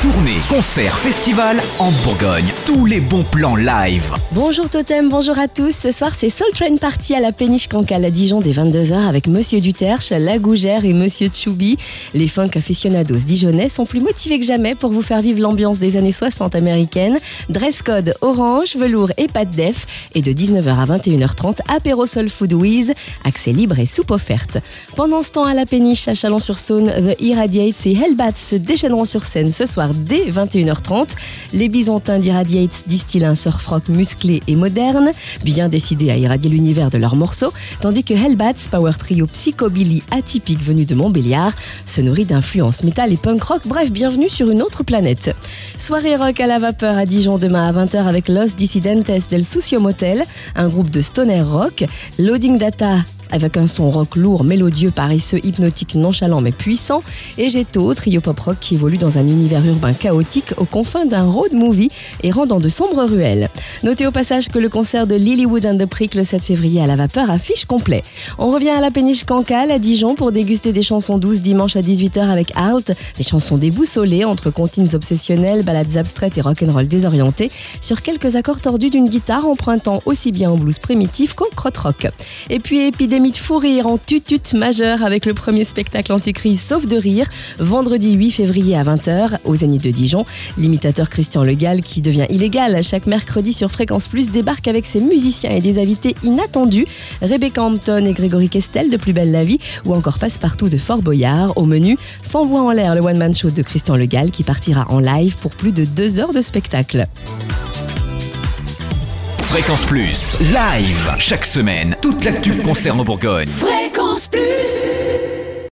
Tournée, concert, festival en Bourgogne. Tous les bons plans live. Bonjour Totem, bonjour à tous. Ce soir, c'est Soul Train Party à la péniche Cancale à Dijon dès 22h avec Monsieur Duterche, La Gougère et Monsieur Choubi. Les funk aficionados dijonnais sont plus motivés que jamais pour vous faire vivre l'ambiance des années 60 américaines. Dress code orange, velours et pâte def. Et de 19h à 21h30, apéro Soul Food Wiz, accès libre et soupe offerte. Pendant ce temps, à la péniche à Chalon-sur-Saône, The Irradiates et Hellbats se déchaîneront sur scène ce soir dès 21h30. Les Byzantins d'Irradiates distillent un surf rock musclé et moderne, bien décidés à irradier l'univers de leurs morceaux, tandis que Hellbats, power trio psychobilly atypique venu de Montbéliard, se nourrit d'influences métal et punk rock. Bref, bienvenue sur une autre planète. Soirée rock à la vapeur à Dijon demain à 20h avec Los Dissidentes del Sucio Motel, un groupe de stoner rock, Loading Data avec un son rock lourd, mélodieux, paresseux, hypnotique, nonchalant mais puissant, et Getto, trio pop rock qui évolue dans un univers urbain chaotique aux confins d'un road movie et rendant de sombres ruelles. Notez au passage que le concert de Lilywood and the Prick le 7 février à la vapeur affiche complet. On revient à la péniche Cancale à Dijon pour déguster des chansons douces dimanche à 18h avec Alt, des chansons déboussolées entre comptines obsessionnelles, balades abstraites et rock'n'roll désorienté sur quelques accords tordus d'une guitare empruntant aussi bien au blues primitif qu'au crotte-rock. Et puis de fou rire en tutut majeur avec le premier spectacle anticrise Sauf de rire, vendredi 8 février à 20h au Zénith de Dijon. L'imitateur Christian Legal, qui devient illégal chaque mercredi sur Fréquence Plus, débarque avec ses musiciens et des invités inattendus. Rebecca Hampton et Grégory Kestel de Plus Belle la Vie ou encore Passepartout de Fort Boyard. Au menu, sans voix en l'air le one-man show de Christian Legal qui partira en live pour plus de deux heures de spectacle. Fréquence Plus. Live. Chaque semaine, toute l'actu concerne Bourgogne. Fréquence Plus